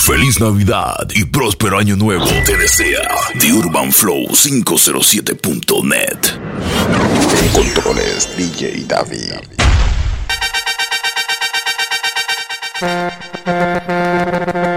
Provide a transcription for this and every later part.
Feliz Navidad y próspero año nuevo te desea The Urban Flow 507.net. Controles DJ David. David.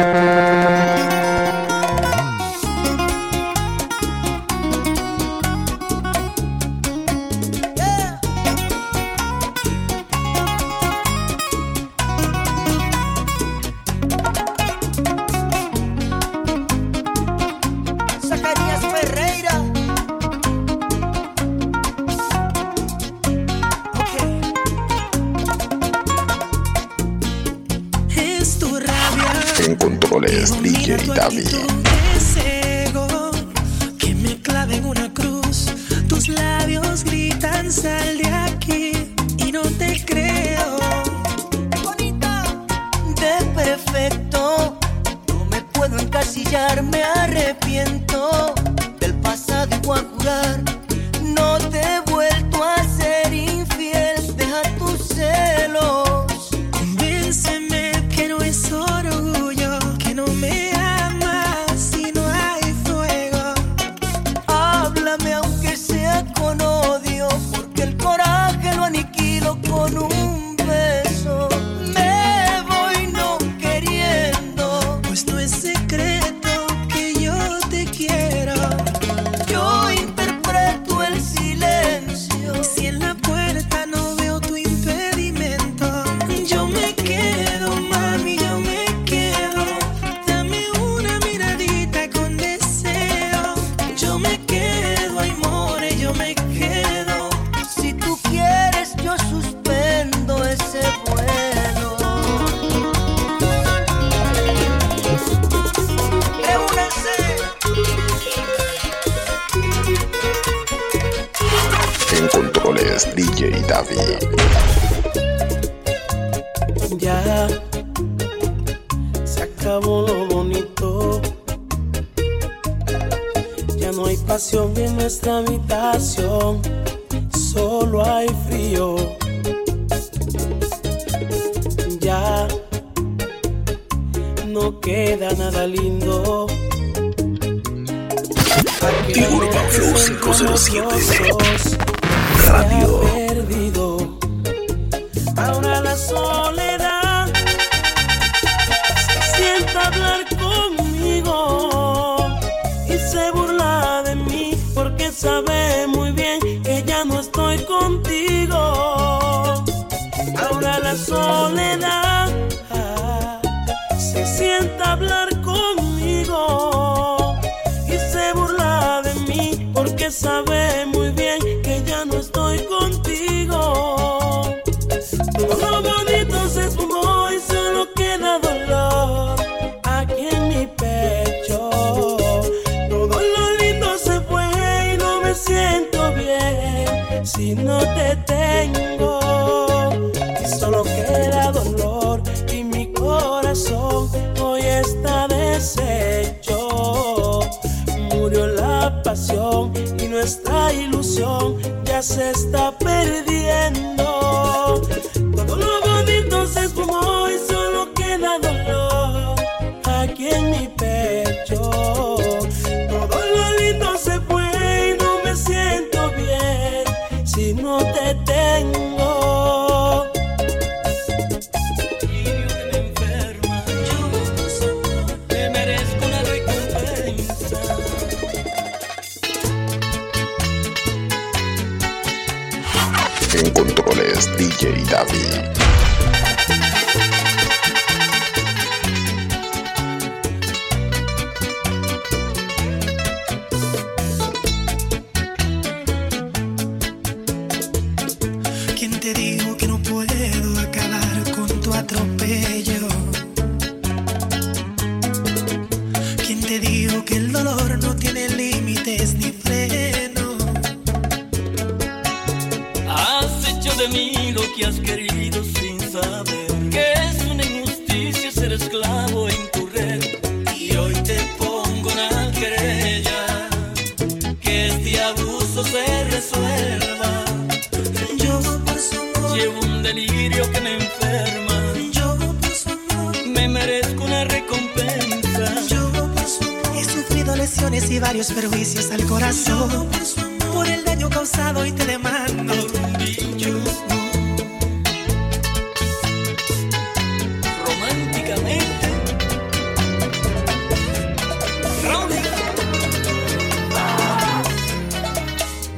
Varios perjuicios al corazón. Por el daño causado y te demando. Románticamente.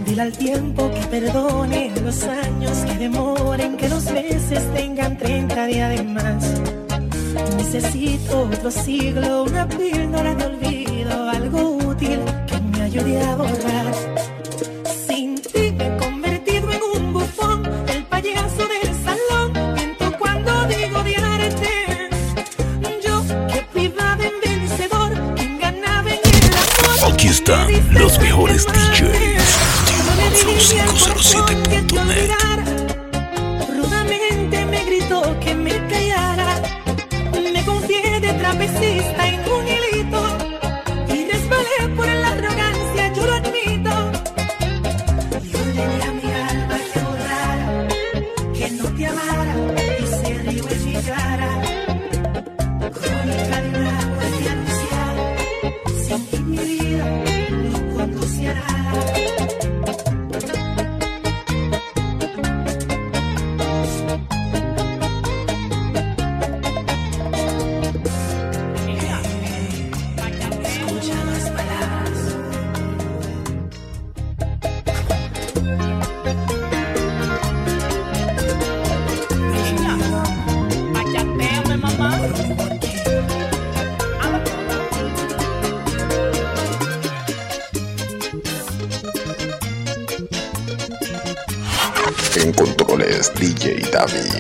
Dile al tiempo que perdone los años que demoren, que los meses tengan 30 días de más. Necesito otro siglo, una píldora de olvido, borrar. Sin ti me he convertido en un bufón, el payaso del salón. Miento cuando digo odiarte. Yo que en vencedor, quien ganaba en el amor. Aquí están los mejores DJs. Flow507.net. DJ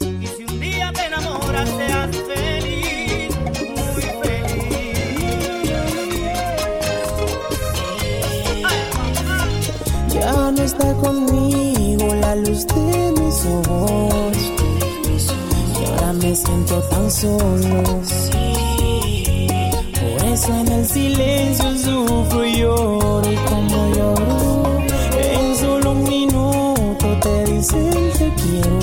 y si un día te enamoras seas feliz, muy feliz. Ya no está conmigo la luz de mis ojos. Y ahora me siento tan solo. Por eso en el silencio sufro y lloro. Y como lloro, en solo un minuto te dicen te quiero.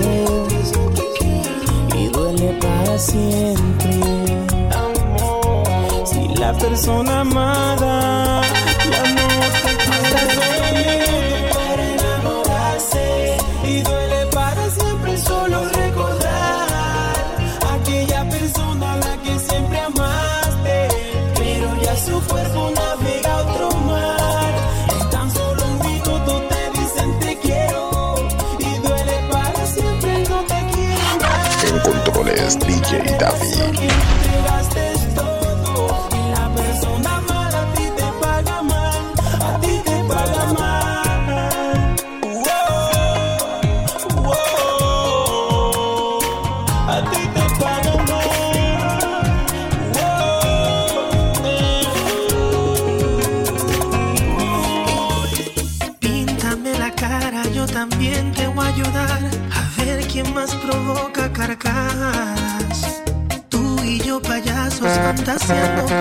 Siempre. Si la persona amada ya no te quiere David. Payasos fantaseando por su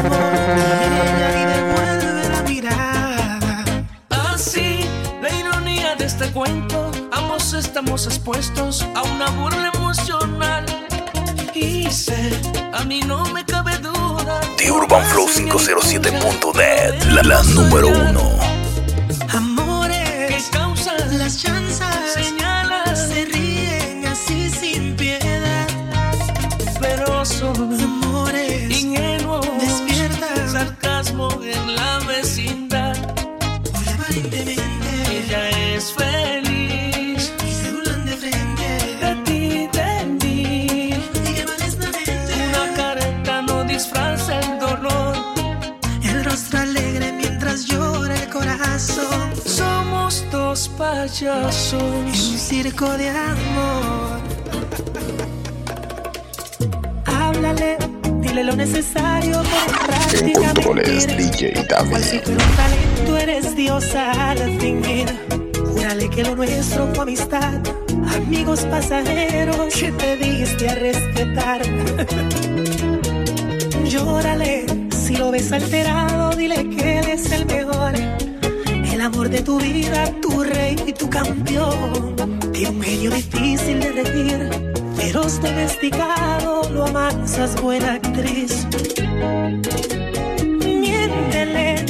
amor y ella ni devuelve la mirada. Así, la ironía de este cuento, ambos estamos expuestos a una burla emocional. Y sé, a mí no me cabe duda. The UrbanFlow507.net, la, la número uno. Que Amores, causan las chanzas señalas, se ríen payasos. un circo de amor. Háblale, dile lo necesario para En práctica controles mentir. DJ si talento eres diosa al fingir. Júrale que lo nuestro fue amistad, amigos pasajeros que te diste a respetar. Llórale, si lo ves alterado, dile que él es el mejor. Amor de tu vida, tu rey y tu campeón. De un medio difícil de regir, feroz domesticado, lo amansas, buena actriz. Miéntele,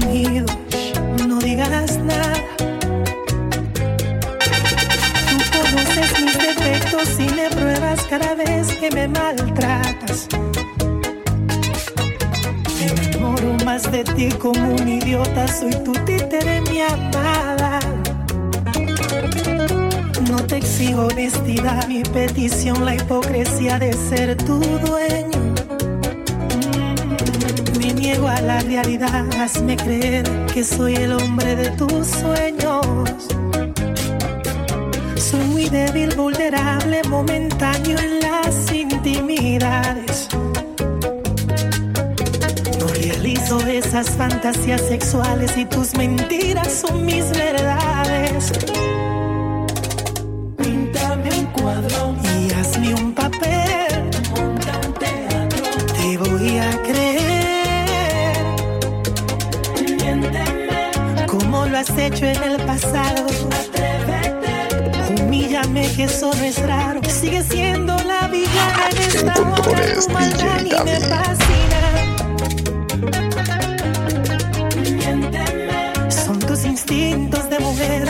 No digas nada. Tú conoces mis defectos y me pruebas cada vez que me maltratas. Me enamoro más de ti como un idiota. Soy tu títere, mi amada. No te exijo honestidad, mi petición, la hipocresía de ser tu dueño. La realidad, hazme creer que soy el hombre de tus sueños. Soy muy débil, vulnerable, momentáneo en las intimidades. No realizo esas fantasías sexuales y tus mentiras son mis verdades. Has hecho en el pasado. Atrévete. Humíllame que eso no es raro. Sigue siendo la villana en esta controles, Tu maldad DJ y me fascina. Son tus instintos de mujer.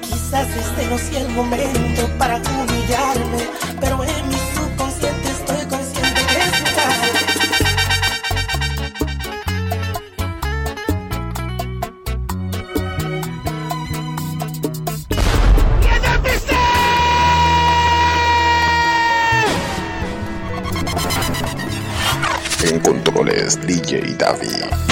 Quizás este no sea el momento para humillarme, pero en mi DJ David.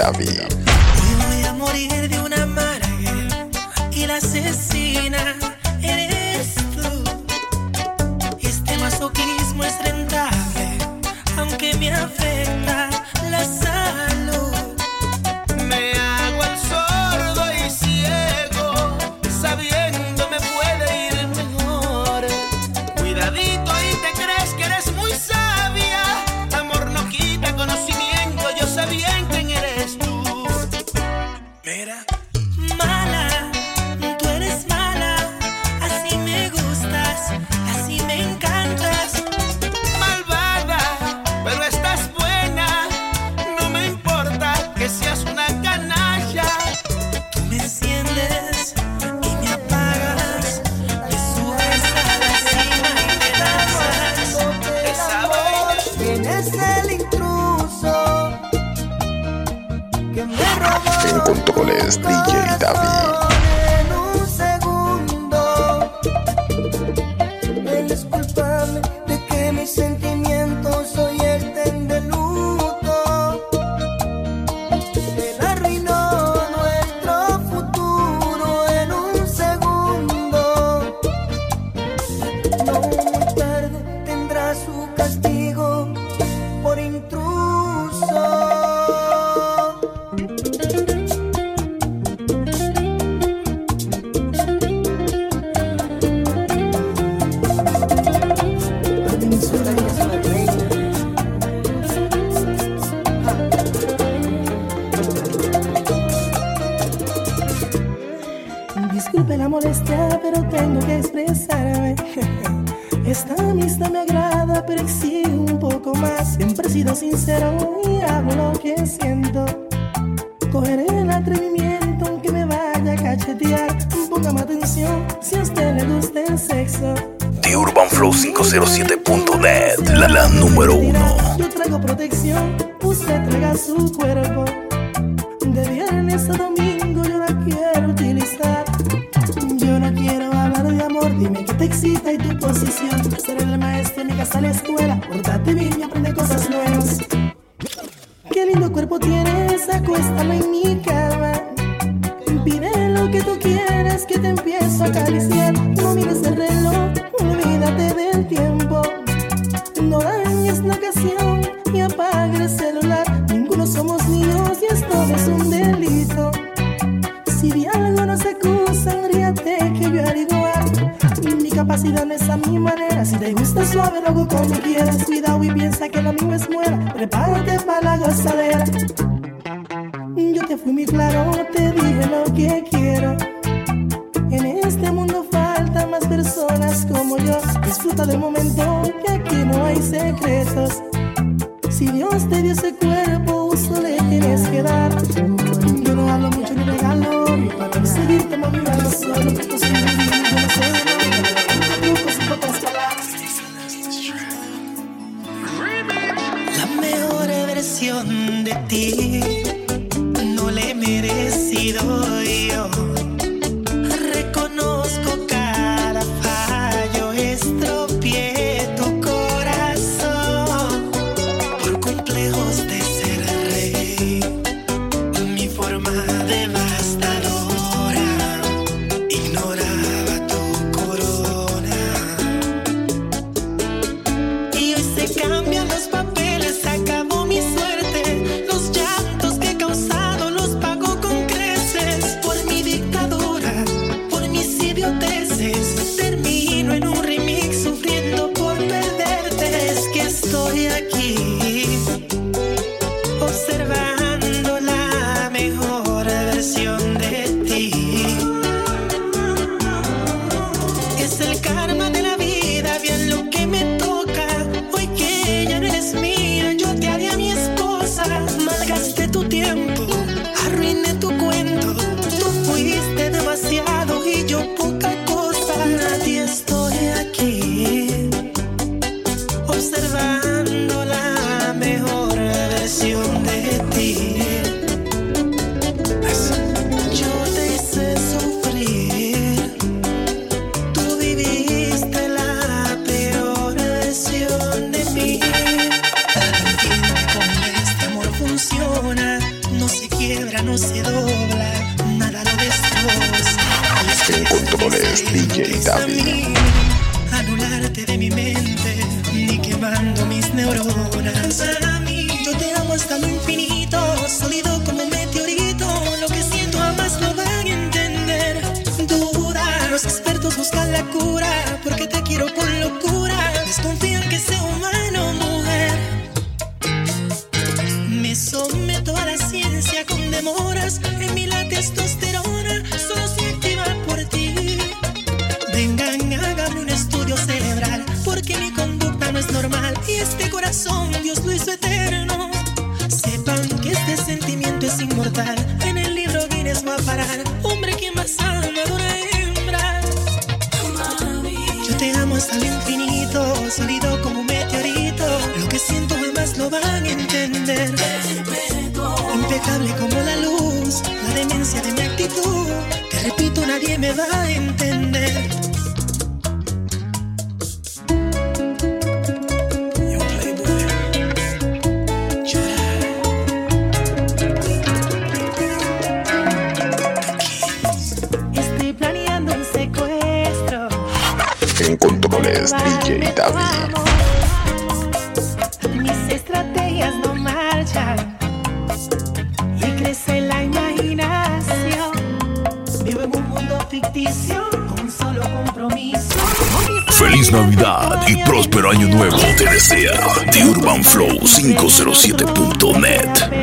David. capacidad no es mi manera. Si te gusta suave, luego como quieras. Cuidado y piensa que la mío es buena. Prepárate para la gozadera. Yo te fui muy claro, te dije lo que quiero. En este mundo faltan más personas como yo. Disfruta del momento, que aquí no hay secretos. Si Dios te dio ese cuerpo, uso le tienes que dar. Yo no hablo mucho ni regalo, para conseguirte mami, solo. de. nadie me va a entender. año nuevo te desea The Urban Flow 507.net.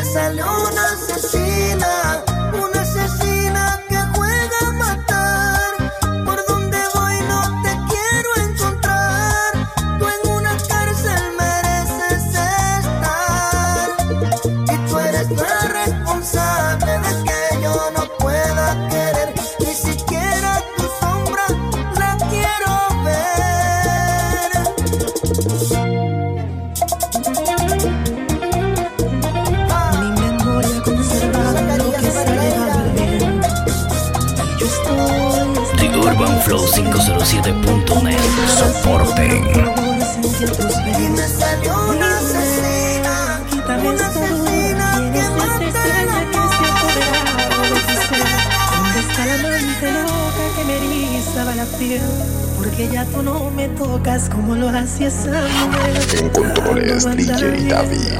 Esa luna asesina 12.net. Soporten. la piel Porque ya tú no me tocas como lo En controles DJ David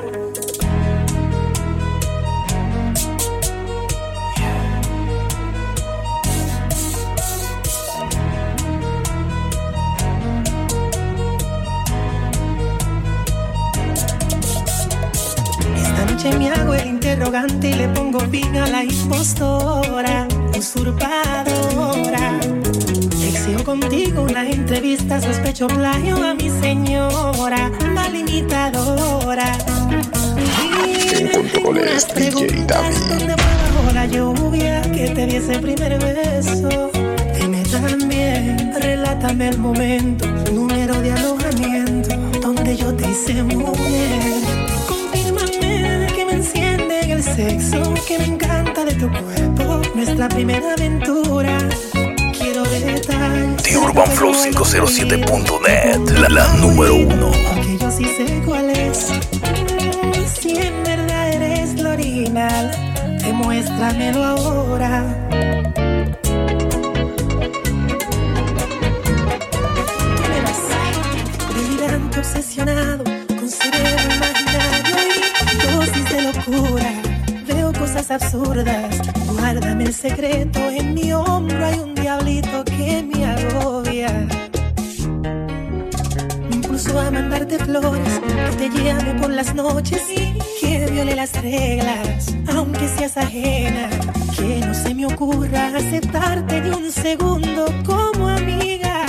Fin a la impostora, usurpadora. Exijo contigo una entrevista, sospecho plagio a mi señora, mal imitadora. Dime, En tengo unas controles, DJ David. ¿Dónde bajo la lluvia que te di ese primer beso? Dime también, relátame el momento, número de alojamiento, donde yo te hice mujer. Sexo, que me encanta de tu cuerpo, nuestra primera aventura. Quiero detalles. The UrbanFlow507.net. La, la número uno. Porque yo sí sé cuál es. Si en verdad eres lo original, demuéstramelo ahora. Delirante, obsesionado, con cerebro cosas absurdas, guárdame el secreto. En mi hombro hay un diablito que me agobia. Me impulso a mandarte flores, que te llame por las noches y que viole las reglas, aunque seas ajena. Que no se me ocurra aceptarte de un segundo como amiga.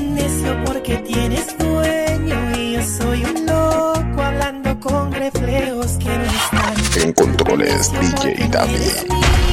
Necio porque tienes dueño En controles DJ David.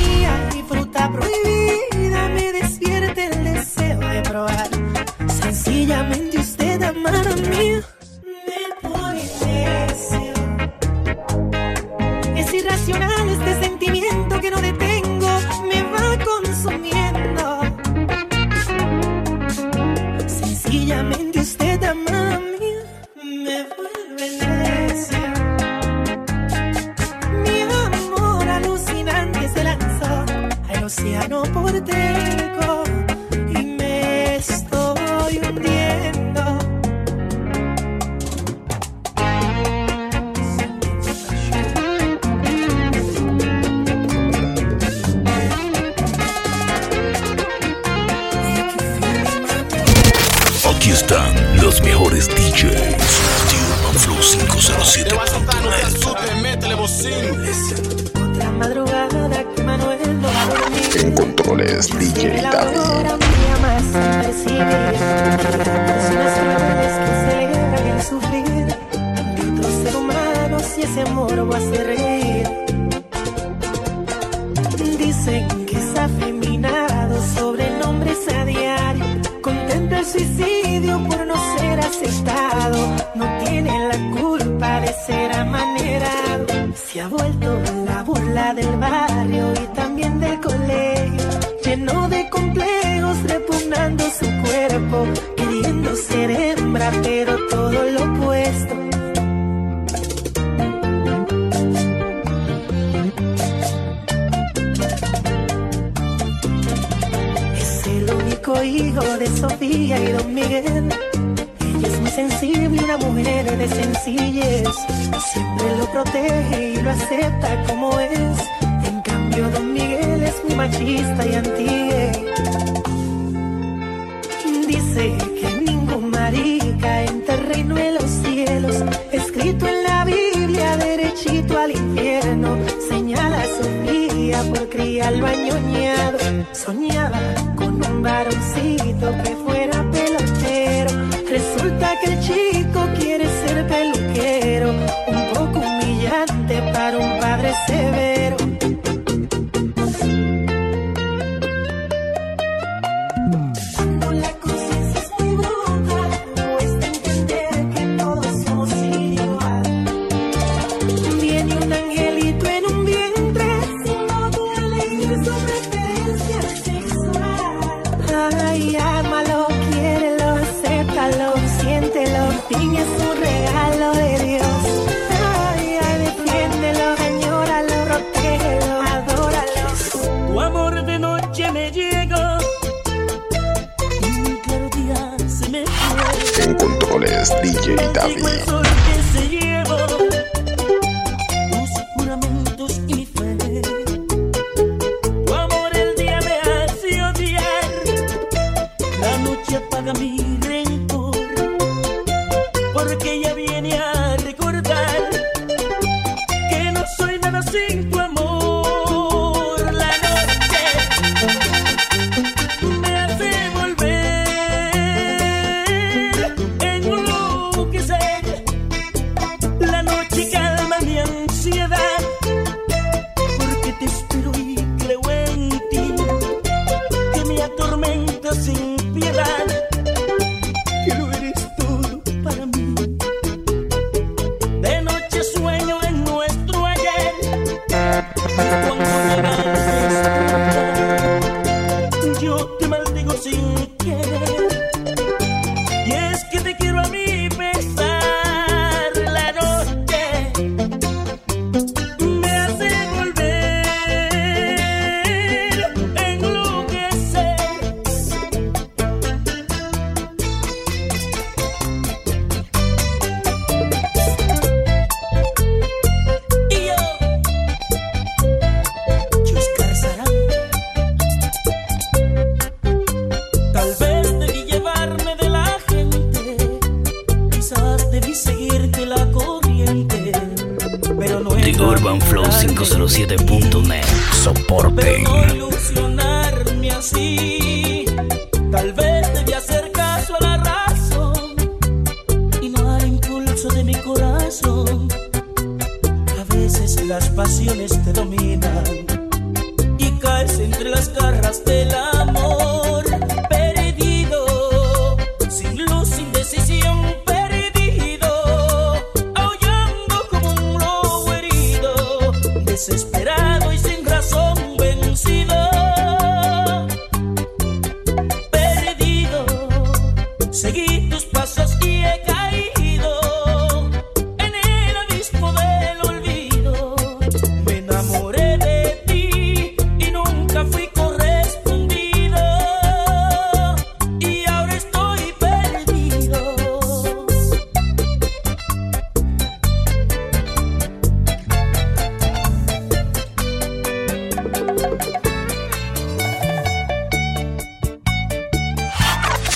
Bocín. Otra madrugada que Manuel no. En controles DJ La David.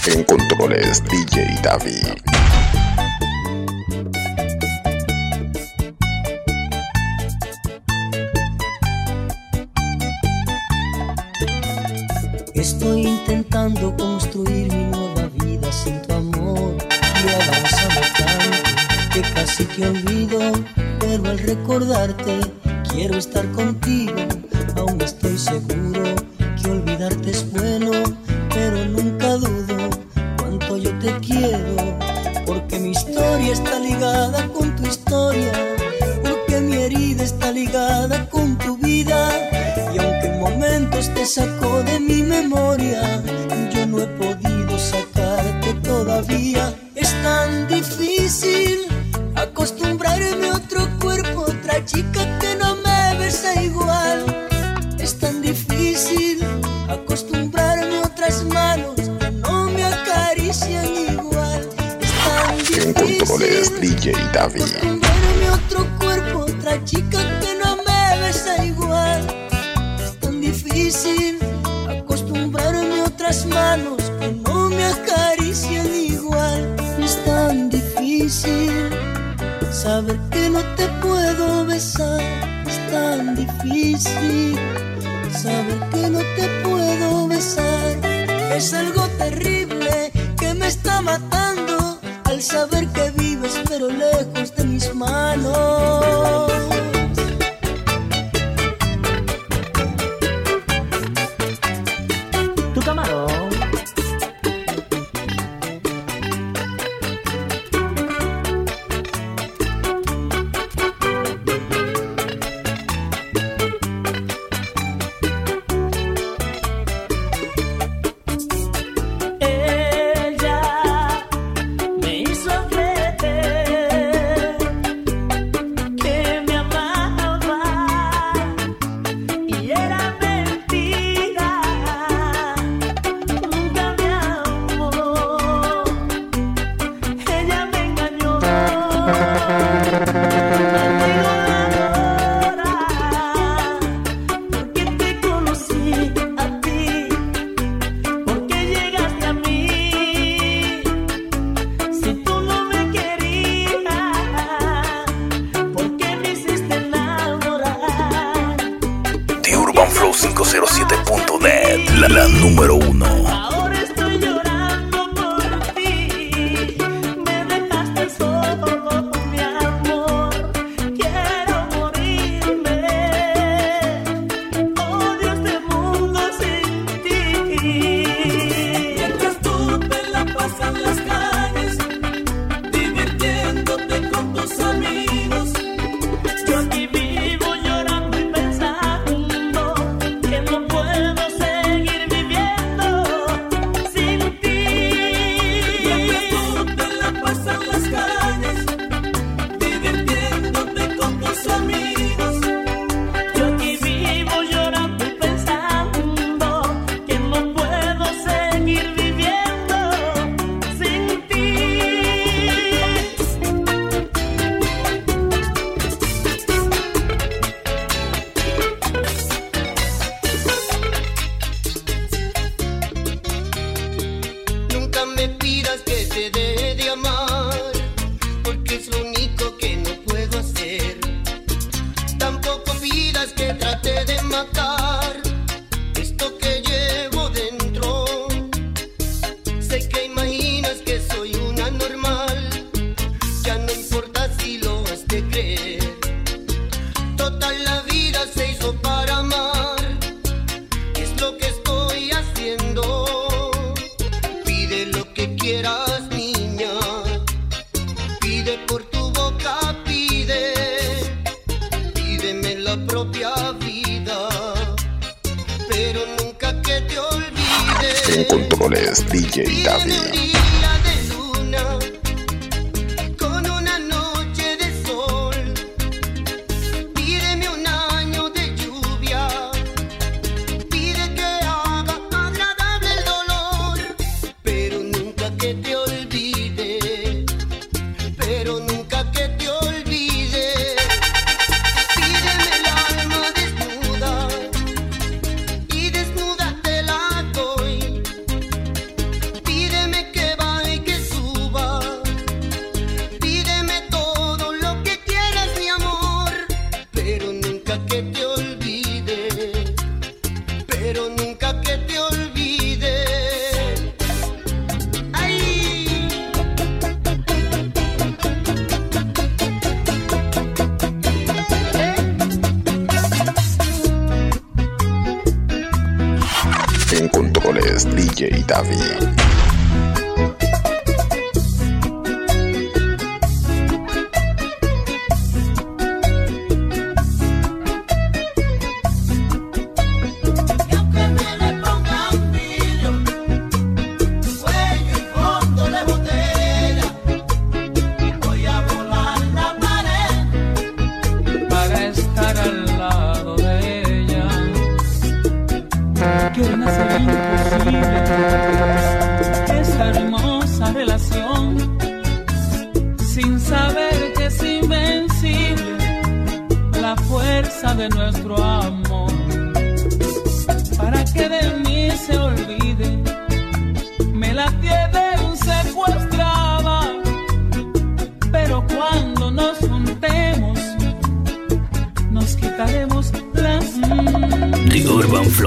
En controles DJ David. Estoy intentando construir mi nueva vida sin tu amor. Lo he avanzado tanto que casi te olvido, pero al recordarte quiero estar contigo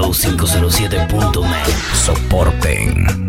Flow507.net. Soporten.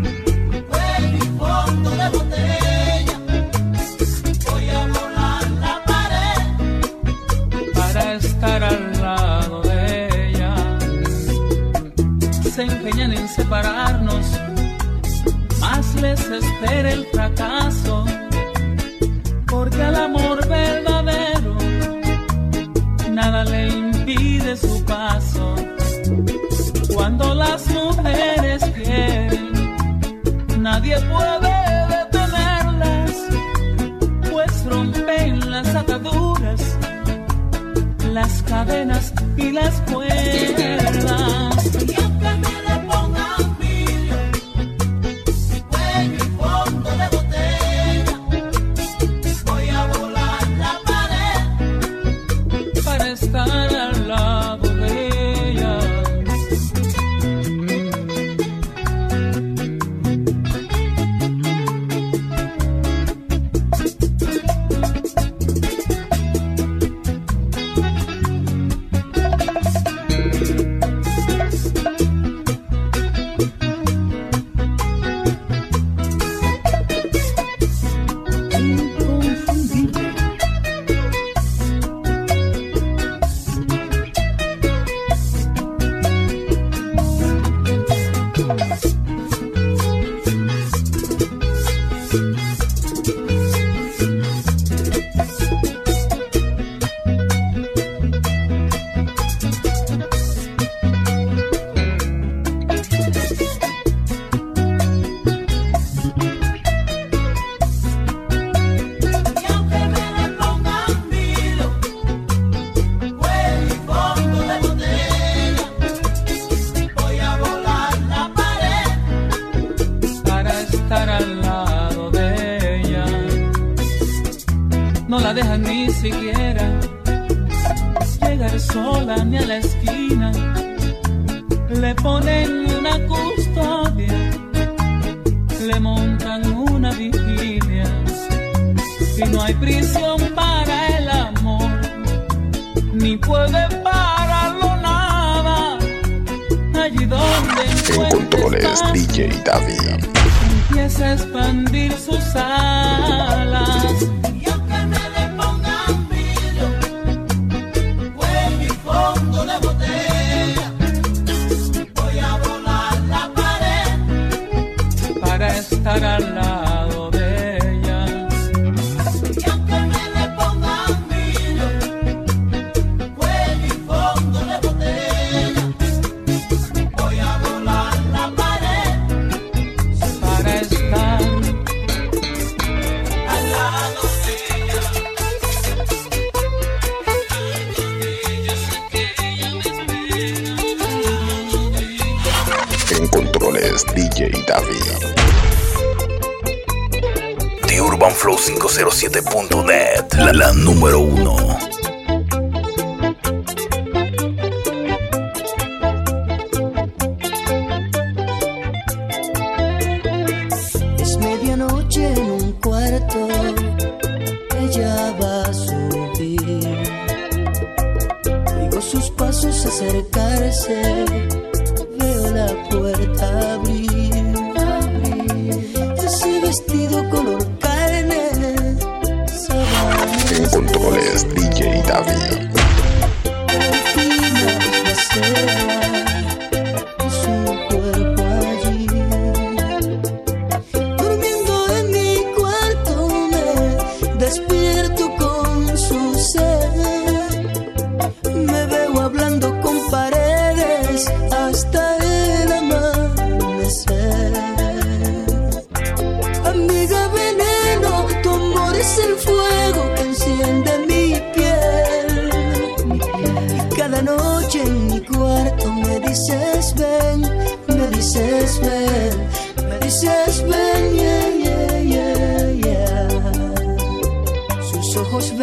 The Urban Flow 507.net, la, la número uno.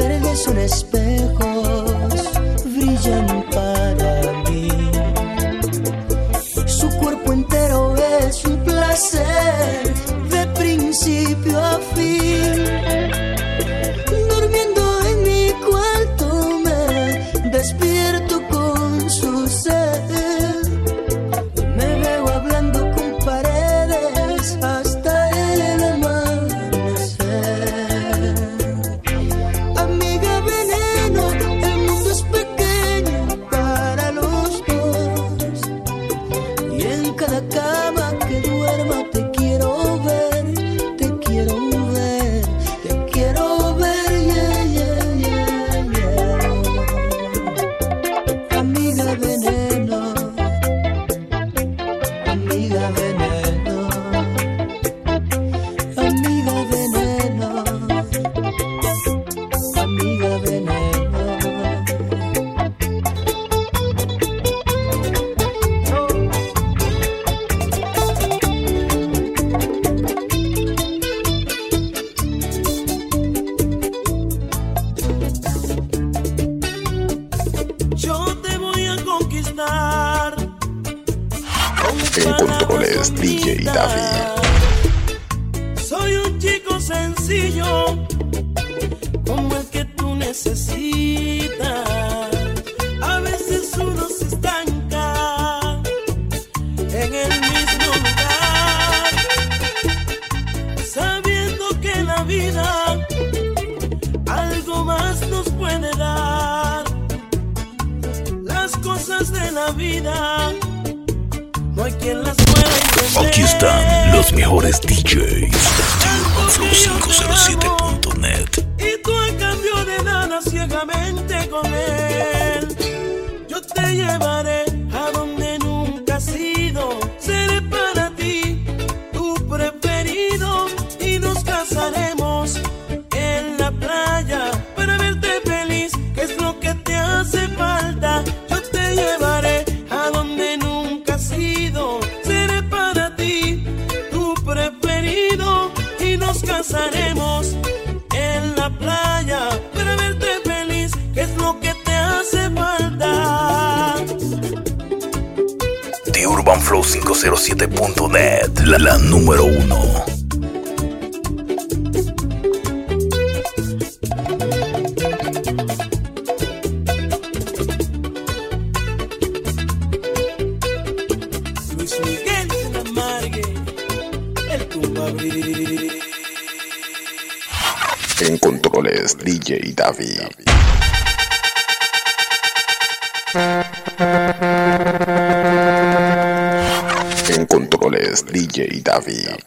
verdes son espejos, brillan para. Aquí están los mejores DJs. Flow 507. 507.net, la, la número uno. David.